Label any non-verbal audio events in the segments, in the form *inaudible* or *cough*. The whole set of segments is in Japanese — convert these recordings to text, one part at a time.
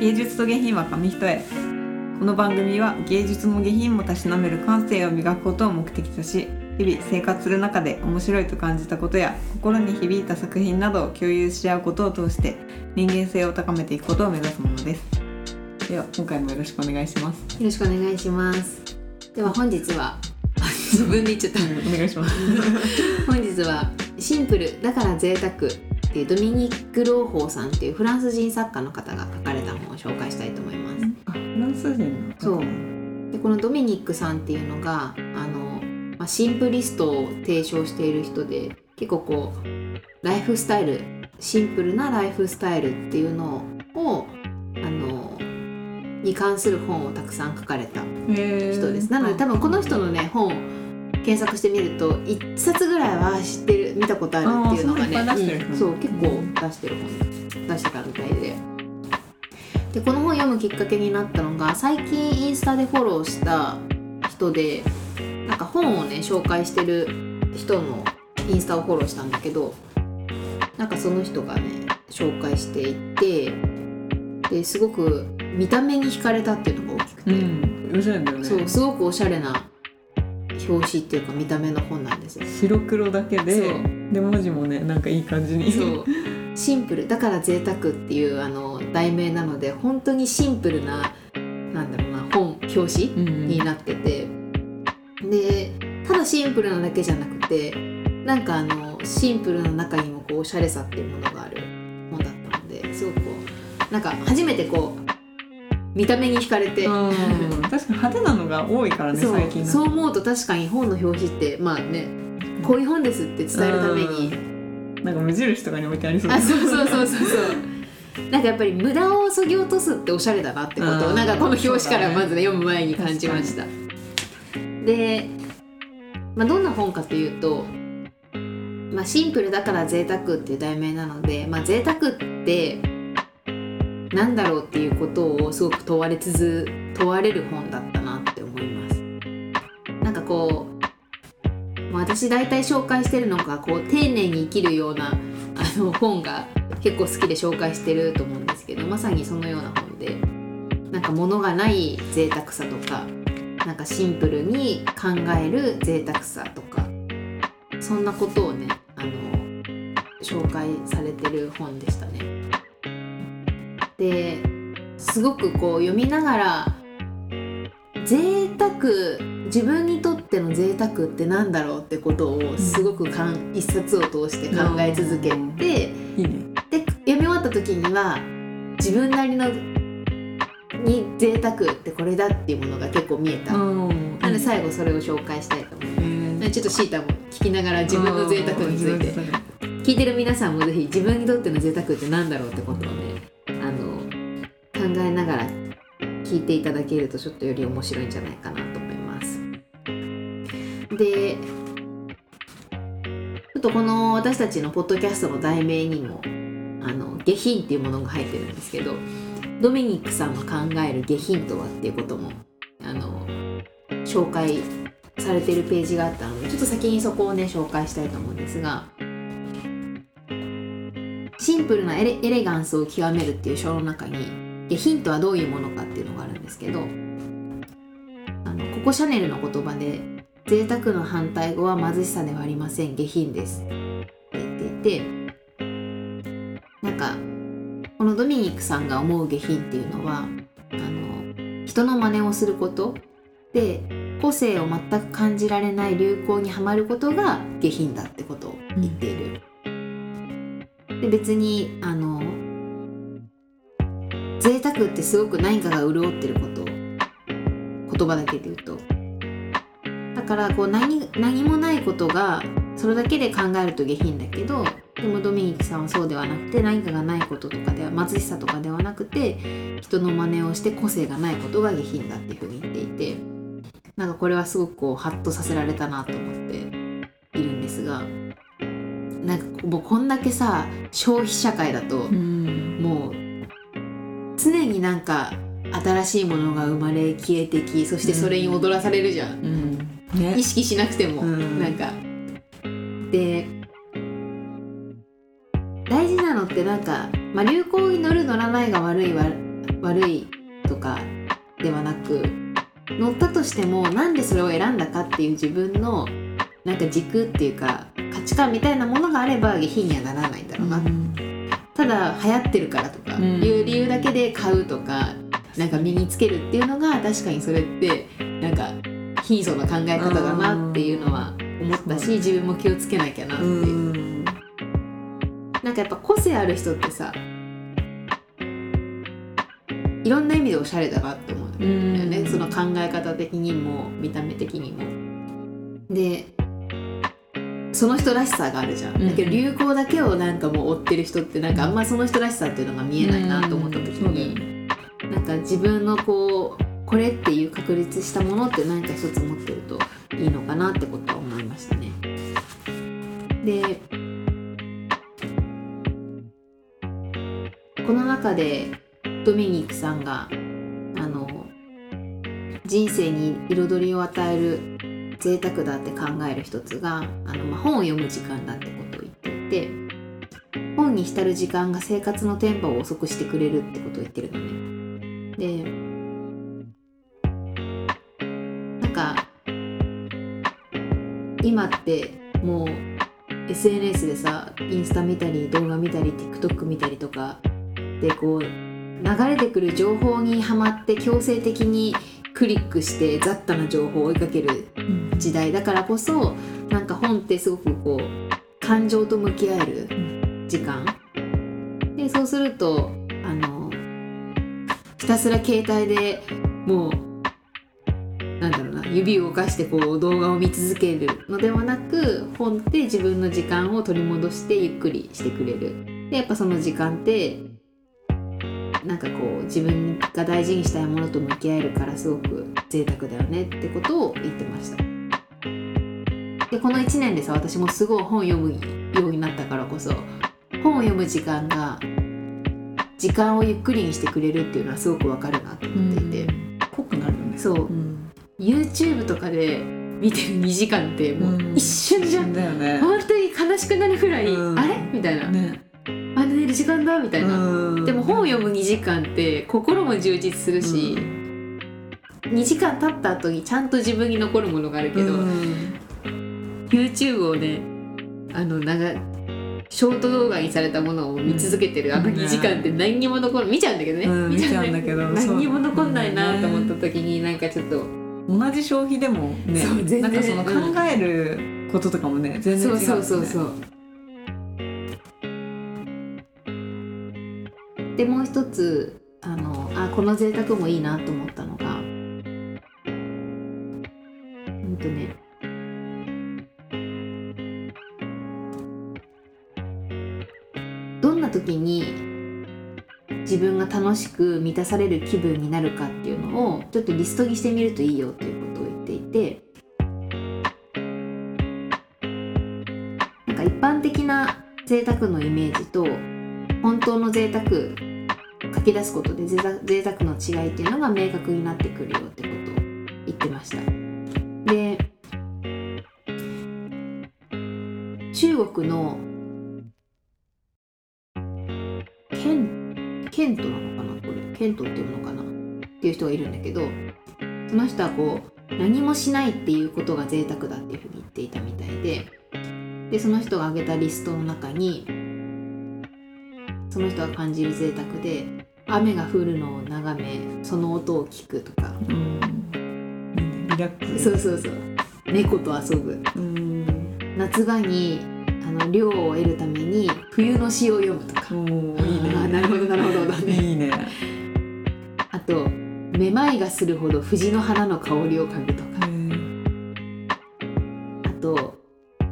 芸術と下品は紙一重。この番組は芸術も下品もたしなめる感性を磨くことを目的とし日々生活する中で面白いと感じたことや心に響いた作品などを共有し合うことを通して人間性を高めていくことを目指すものです。では今回もよろしくお願いします。よろしくお願いします。では本日は自分で言っちゃった。お願いします。*laughs* 本日はシンプルだから贅沢っていうドミニク・ローホーさんっていうフランス人作家の方が書かれ紹介したいと思います。あフランス人のそう。でこのドミニックさんっていうのがあの、まあ、シンプリストを提唱している人で結構こうライフスタイルシンプルなライフスタイルっていうのをあのに関する本をたくさん書かれた人です。なので多分この人のね本検索してみると1冊ぐらいは知ってる見たことあるっていうのがねうん。そう結構出してる本出してたみたいで。でこの本読むきっかけになったのが最近インスタでフォローした人でなんか本をね紹介してる人のインスタをフォローしたんだけどなんかその人がね紹介していてですごく見た目に惹かれたっていうのが大きくて、うん。おしゃれだよね。そうすごくおしゃれな表紙っていうか見た目の本なんですよ。白黒だけでで文字もねなんかいい感じに。そう。シンプル。だから贅沢っていうあの題名なので本当にシンプルななんだろうな本表紙うんうん。になってて、でただシンプルなだけじゃなくてなんかあのシンプルな中にもこうおしゃれさっていうものがある本だったのですごくこうなんか初めてこう見た目に惹かれて。うん。確かに派手なのが多いからねそう。最近そう思うと確かに本の表紙ってまあねこういう本ですって伝えるために。なんか無印とかに置いてありそうあそうそうそうそうそうなんかやっぱり無駄をそぎ落とすっておしゃれだなってことをうんなんかこの表紙からまずね読む前に感じました、で、まあ、どんな本かというと、まあ、シンプルだから贅沢っていう題名なので、まあ、贅沢ってなんだろうっていうことをすごく問われつつ問われる本だったなって思います。なんかこうまあ私大体紹介してるのがこう丁寧に生きるようなあの本が結構好きで紹介してると思うんですけどまさにそのような本でなんか物がない贅沢さとかなんかシンプルに考える贅沢さとかそんなことをねあの紹介されてる本でしたね。ですごくこう読みながら贅沢自分にとっての贅沢ってなんだろうってことをすごくかん、一冊を通して考え続けて、いいねった時には自分なりのに贅沢ってこれだっていうものが結構見えた、うん。なので最後それを紹介したいと思います。えーちょっとシータも聞きながら自分の贅沢について。聞いてる皆さんもぜひ自分にとっての贅沢ってなんだろうってことをねあの考えながら聞いていただけるとちょっとより面白いんじゃないかなと思います。でちょっとこの私たちのポッドキャストの題名にもあの下品っていうものが入ってるんですけどドミニックさんの考える下品とはっていうこともあの紹介されてるページがあったのでちょっと先にそこをね紹介したいと思うんですがシンプルなエレエレガンスを極めるっていう章の中に下品とはどういうものかっていうのがあるんですけどあのここシャネルの言葉で贅沢の反対語は貧しさではありません下品ですって言っていてなんかこのドミニクさんが思う下品っていうのはあの人の真似をすることで個性を全く感じられない流行にはまることが下品だってことを言っている。で別にあの贅沢ってすごく何かが潤ってること言葉だけで言うとだからこう何何もないことがそれだけで考えると下品だけどでもドミニクさんはそうではなくて何かがないこととかでは貧しさとかではなくて人の真似をして個性がないことが下品だっていうふうに言っていてなんかこれはすごくこうハッとさせられたなと思っているんですがなんかもうこんだけさ消費社会だとうん。もう常になんか新しいものが生まれ消えてきそしてそれに踊らされるじゃん、うん。ね。意識しなくても、うん。なんかで大事なのってなんか、まあ、流行に乗る乗らないが悪いわ悪いとかではなく乗ったとしてもなんでそれを選んだかっていう自分のなんか軸っていうか価値観みたいなものがあれば下品にはならないんだろうな、ただ流行ってるからとかいう理由だけで買うとかなんか身につけるっていうのが確かにそれってなんか貧相な考え方だなっていうのは思ったし自分も気をつけなきゃなっていう。なんかやっぱ個性ある人ってさいろんな意味でおしゃれだなって思うんだよね。その考え方的にも見た目的にも。でその人らしさがあるじゃん、だけど流行だけをなんかもう追ってる人ってなんかあんまその人らしさっていうのが見えないなと思った時に、なんか自分のこうこれっていう確立したものって何か一つ持ってるといいのかなってことは思。でこの中でドミニクさんがあの人生に彩りを与える贅沢だって考える一つがあの、まあ、本を読む時間だってことを言っていて本に浸る時間が生活のテンポを遅くしてくれるってことを言ってるのね。でなんか今ってもう SNS でさインスタ見たり動画見たり TikTok 見たりとかでこう流れてくる情報にはまって強制的にクリックして雑多な情報を追いかける時代だからこそなんか本ってすごくこう感情と向き合える時間。でそうするとあのひたすら携帯でもうなんだろうな指を動かしてこう動画を見続けるのではなく本って自分の時間を取り戻してゆっくりしてくれる。でやっぱその時間ってなんかこう自分が大事にしたいものと向き合えるからすごく贅沢だよねってことを言ってました。でこの1年でさ私もすごい本読むようになったからこそ本を読む時間が時間をゆっくりにしてくれるっていうのはすごくわかるなと思っていて、濃くなるよね。そう、YouTube とかで見てる2時間ってもう一瞬じゃん、だよね。本当に悲しくなるぐらい、うん。あれ？みたいな、ね。あ寝る時間だみたいな、うん。でも本を読む2時間って心も充実するし、2時間経った後にちゃんと自分に残るものがあるけど、うん。YouTube をねあの長ショート動画にされたものを見続けてるあの2時間って何にも残る見ちゃうんだけどね、うん。見ちゃうんだけど。*laughs* 何にも残んないなと思った時になんかちょっと同じ消費でもねなんかその考えることとかもね全然違そううそうそううそう。でもう一つあのあこの贅沢もいいなと思ったのがうんとね分が楽しく満たされる気分になるかっていうのをちょっとリストにしてみるといいよっていうことを言っていて。なんか一般的な贅沢のイメージと本当の贅沢書き出すことで贅沢贅沢の違いっていうのが明確になってくるよってことを言ってました。で中国のケントっていうのかな？っていう人がいるんだけどその人はこう何もしないっていうことが贅沢だっていうふうに言っていたみたいででその人が挙げたリストの中にその人が感じる贅沢で雨が降るのを眺めその音を聞くとか。うん。リラックス。そうそうそう。猫と遊ぶ。うん。夏場にあの涼を得るために冬の詩を読むとか。おーいいね。なるほどなるほどだね。いいね。あとめまいがするほど藤の花の香りを嗅ぐとか。あと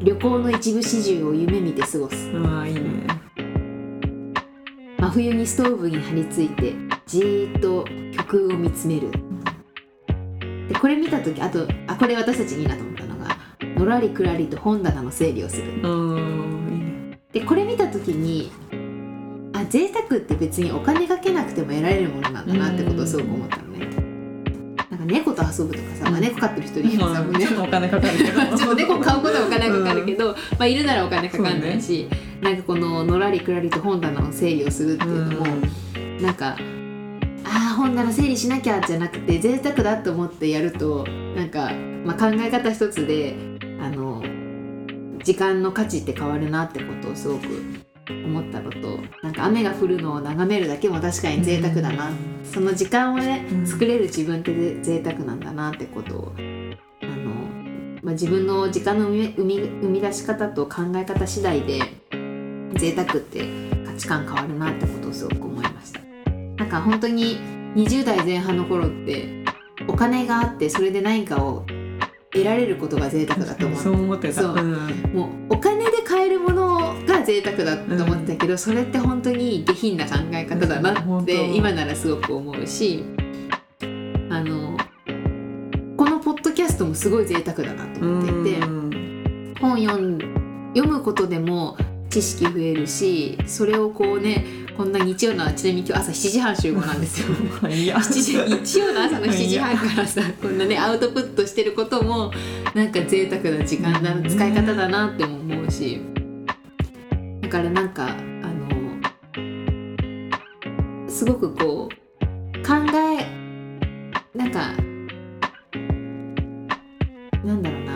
旅行の一部始終を夢見て過ごす。ああいいね。真冬にストーブに張り付いてじーっと曲を見つめる。でこれ見た時あとあこれ私たちにいいなと思ったのがのらりくらりと本棚の整理をする。うんいいね。でこれ見た時にあ贅沢って別にお金かけなくても得られるものなんだなってことをすごく思ったのね。なんか猫と遊ぶとかさ、まあ、猫飼ってる人いるさ、もうねちょっとお金かかるけど。ちょっと猫買うことはお金がかかるけど、まあ、いるならお金かかんないし、なんかこののらりくらりと本棚の整理をするっていうのも、なんかあああ本棚整理しなきゃじゃなくて贅沢だと思ってやるとなんか、まあ、考え方一つであの時間の価値って変わるなってことをすごく思ったのとなんか雨が降るのを眺めるだけも確かに贅沢だな、その時間をねうん作れる自分って贅沢なんだなってことをあの、まあ、自分の時間の生み生み出し方と考え方次第で贅沢って価値観変わるなってことをすごく思いました。なんか本当に20代前半の頃ってお金があってそれで何かを得られることが贅沢だと思そう思ってた。そう。うん。もうお金で買えるものが贅沢だと思ってたけど、それって本当に下品な考え方だなって今ならすごく思うしあのこのポッドキャストもすごい贅沢だなと思っていて。うん。本読むことでも知識増えるしそれをこうねこんな日曜のちなみに今日朝7時半集合なんですよ。いや7時日曜の朝の7時半からさこんなねアウトプットしてることもなんか贅沢な時間だ使い方だなっても思うし。だからなんかあのすごくこう考えなんかなんだろうな。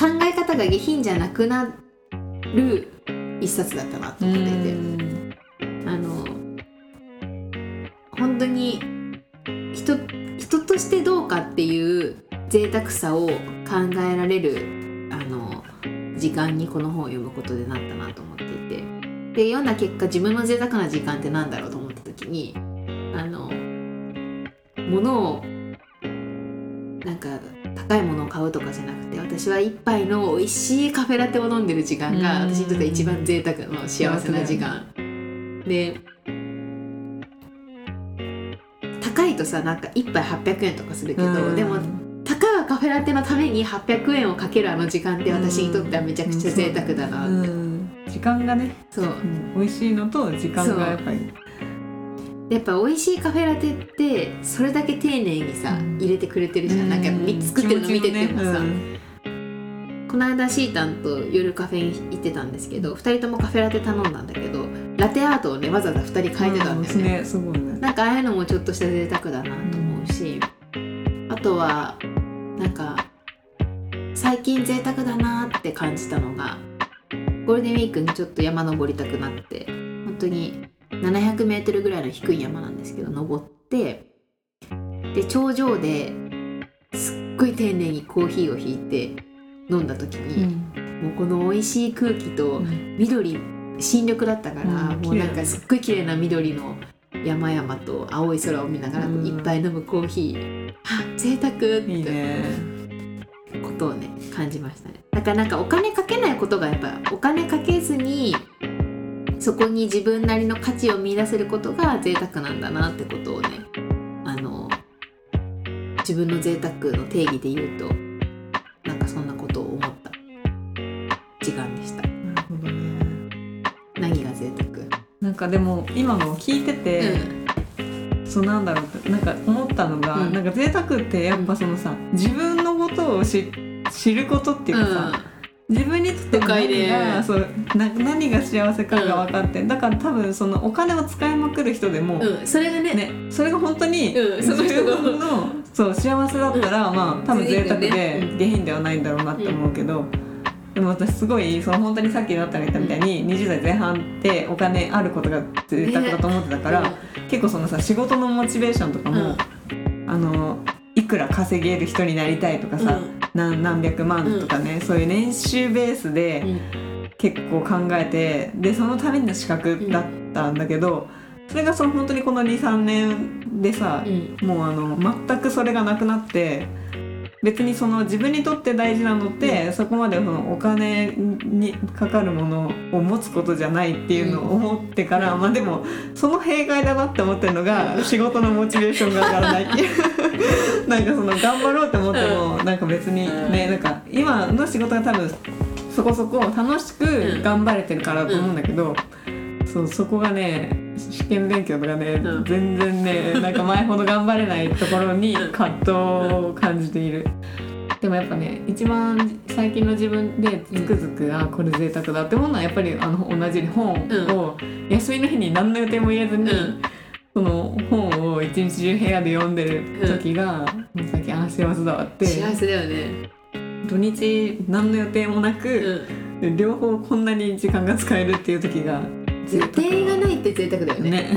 考え方が下品じゃなくなる一冊だったなと思っていて。あの本当に人人としてどうかっていう贅沢さを考えられるあの時間にこの本を読むことでなったなと思っていてで読んだ結果自分の贅沢な時間ってなんだろうと思った時にあの物をなんか高いものを買うとかじゃなくて私は一杯の美味しいカフェラテを飲んでる時間がうん。私にとって一番贅沢の幸せな時間。で高いとさなんか1杯800円とかするけど、うん。でもたかがカフェラテのために800円をかけるあの時間って私にとってはめちゃくちゃ贅沢だなって、うん。時間がね、そう。うん。美味しいのと時間がやっぱりやっぱ美味しいカフェラテってそれだけ丁寧にさうん。入れてくれてるじゃん、なんかみ作ってるの見ててもさ、この間シータンと夜カフェに行ってたんですけど2人ともカフェラテ頼んだんだけどラテアートをねわざわざ2人変えてたんだよね、ねすごいね。なんかああいうのもちょっとした贅沢だなと思うし、あとはなんか最近贅沢だなって感じたのがゴールデンウィークにちょっと山登りたくなって本当に 700m ぐらいの低い山なんですけど登ってで頂上ですっごい丁寧にコーヒーをひいて飲んだ時に、もうこの美味しい空気と緑新緑だったから、うんもうなんかすっごい綺麗な緑の山々と青い空を見ながらうん。いっぱい飲むコーヒー、あ贅沢ってことをね感じましたね。だからなんかお金かけないことがやっぱお金かけずにそこに自分なりの価値を見出せることが贅沢なんだなってことをねあの自分の贅沢の定義で言うとなんかそんなことを思った。時間でした。なるほどね。何が贅沢？なんかでも今の聞いてて、そうなんだろうってなんか思ったのが、うん。なんか贅沢ってやっぱそのさ自分のことを知知ることっていうかさ、自分にとって何がそうな何が幸せかが分かって、だから多分そのお金を使いまくる人でも、うん、うん、それがね。ね、それが本当にうん。その自人の。分のそう幸せだったら、まあ多分贅沢でね下品ではないんだろうなって思うけど、でも私すごいその本当にさっきだったら言ったみたいに、20代前半ってお金あることが贅沢だと思ってたから、結構そのさ仕事のモチベーションとかも、あのいくら稼げる人になりたいとかさ、何何百万とかね、そういう年収ベースで結構考えてでそのための資格だったんだけど、それがその本当にこの23年でさ、うん。もうあの全くそれがなくなって別にその自分にとって大事なのって、そこまでそのお金にかかるものを持つことじゃないっていうのを思ってから、まあでもその弊害だなって思ってるのが仕事のモチベーションが上がらない。っていうなんかその頑張ろうって思ってもなんか別にねなんか今の仕事が多分そこそこ楽しく頑張れてるからだと思うんだけど、そうそこがね試験勉強とかね、うん全然ねなんか前ほど頑張れないところにうん葛藤を感じている。でもやっぱね一番最近の自分でつくづく、あこれ贅沢だって思うのはやっぱりあの同じに本を休みの日に何の予定も言えずに、うん。その本を一日中部屋で読んでる時が、もう最近あー幸せだわって。幸せだよね。土日何の予定もなく、両方こんなに時間が使えるっていう時が予定がないって贅沢だよね。ね。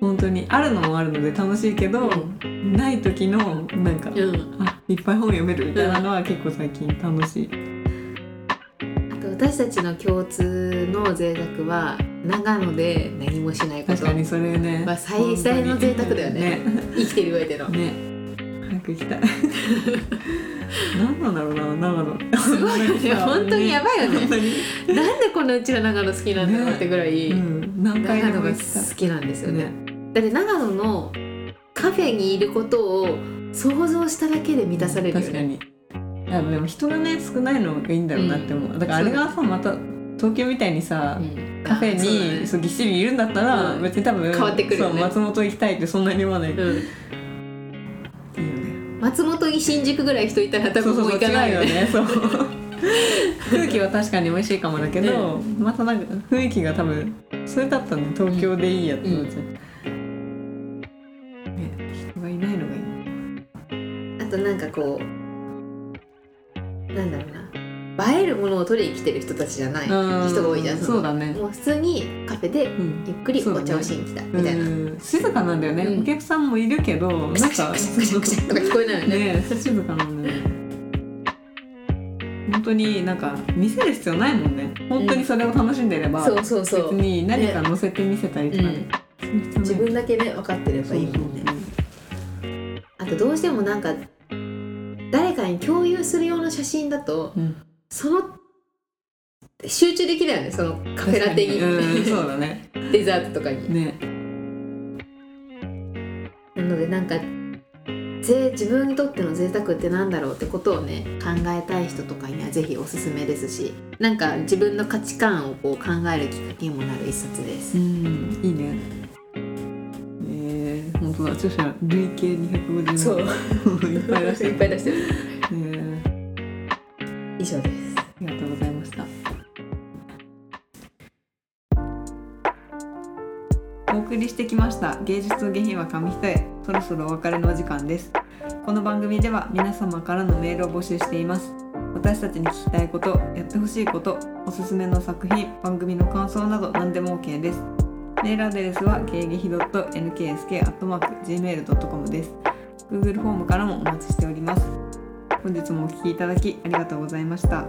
本当にあるのもあるので楽しいけど、ない時のなんか、うん。あいっぱい本読めるみたいなのは結構最近楽しい、あと私たちの共通の贅沢は長野で何もしないこと。確かにそれね、まあ最大の贅沢だよね。ね。生きてる上での。ね。早く行きたい。何なんだろうな長野。すごいよね本当にやばいよね。なんでこんなうちら長野好きなんだろうってぐらい、うん、何回で長野が好きなんですよね。ねだって長野のカフェにいることを想像しただけで満たされるよね。確かに。いやでも人がね少ないのがいいんだろうなって思う、うん。だからあれがさまた東京みたいにさ、うん。カフェあそうだね。にそうぎっしりいるんだったら、うん。別に多分変わってくるよね。そう松本行きたいってそんなに言わない、うん。ね松本に新宿ぐらい人いたら多分もうそうそうそう行かないよね。違うそう。*laughs* 空気は確かに美味しいかもだけど、またなんか雰囲気が多分それだったらね東京でいいやって思っちゃう、ね人がいないのがいい。あとなんかこうなんだろうな映えるものを取りに来てる人たちじゃないうん。人が多いじゃん。そうだね。もう普通にカフェでうん。ゆっくりお茶をしに来たみたいな、うん静かなんだよね、うん。お客さんもいるけどなんかクシャクシャクシャクシャとか聞こえないよねね静かなんだよね本当になんか見せる必要ないもんね本当にそれを楽しんでれば、そうそうそ別う、に何か載せて見せたりとか自分だけね分かってればいいもんねあとどうしてもなんか誰かに共有するような写真だとうんその集中できないよねそのカフェラテに、うんそうだね。*laughs* デザートとかに。ね。なのでなんかぜ自分にとっての贅沢ってなんだろうってことをね考えたい人とかにはぜひおすすめですしなんか自分の価値観をこう考えるきっかけにもなる一冊です。うんいいね。えー、本当だ。著者累計250万。そう。*laughs* いっぱい出して *laughs* いるっぱい出してる。ね以上ですお送りしてきました。芸術の下品は紙一重。そろそろお別れのお時間です。この番組では皆様からのメールを募集しています。私たちに聞きたいことやってほしいことおすすめの作品番組の感想など何でも OK です。メールアドレスは芸劇 .nksk.gmail.com です。Google フォームからもお待ちしております。本日もお聞きいただきありがとうございました。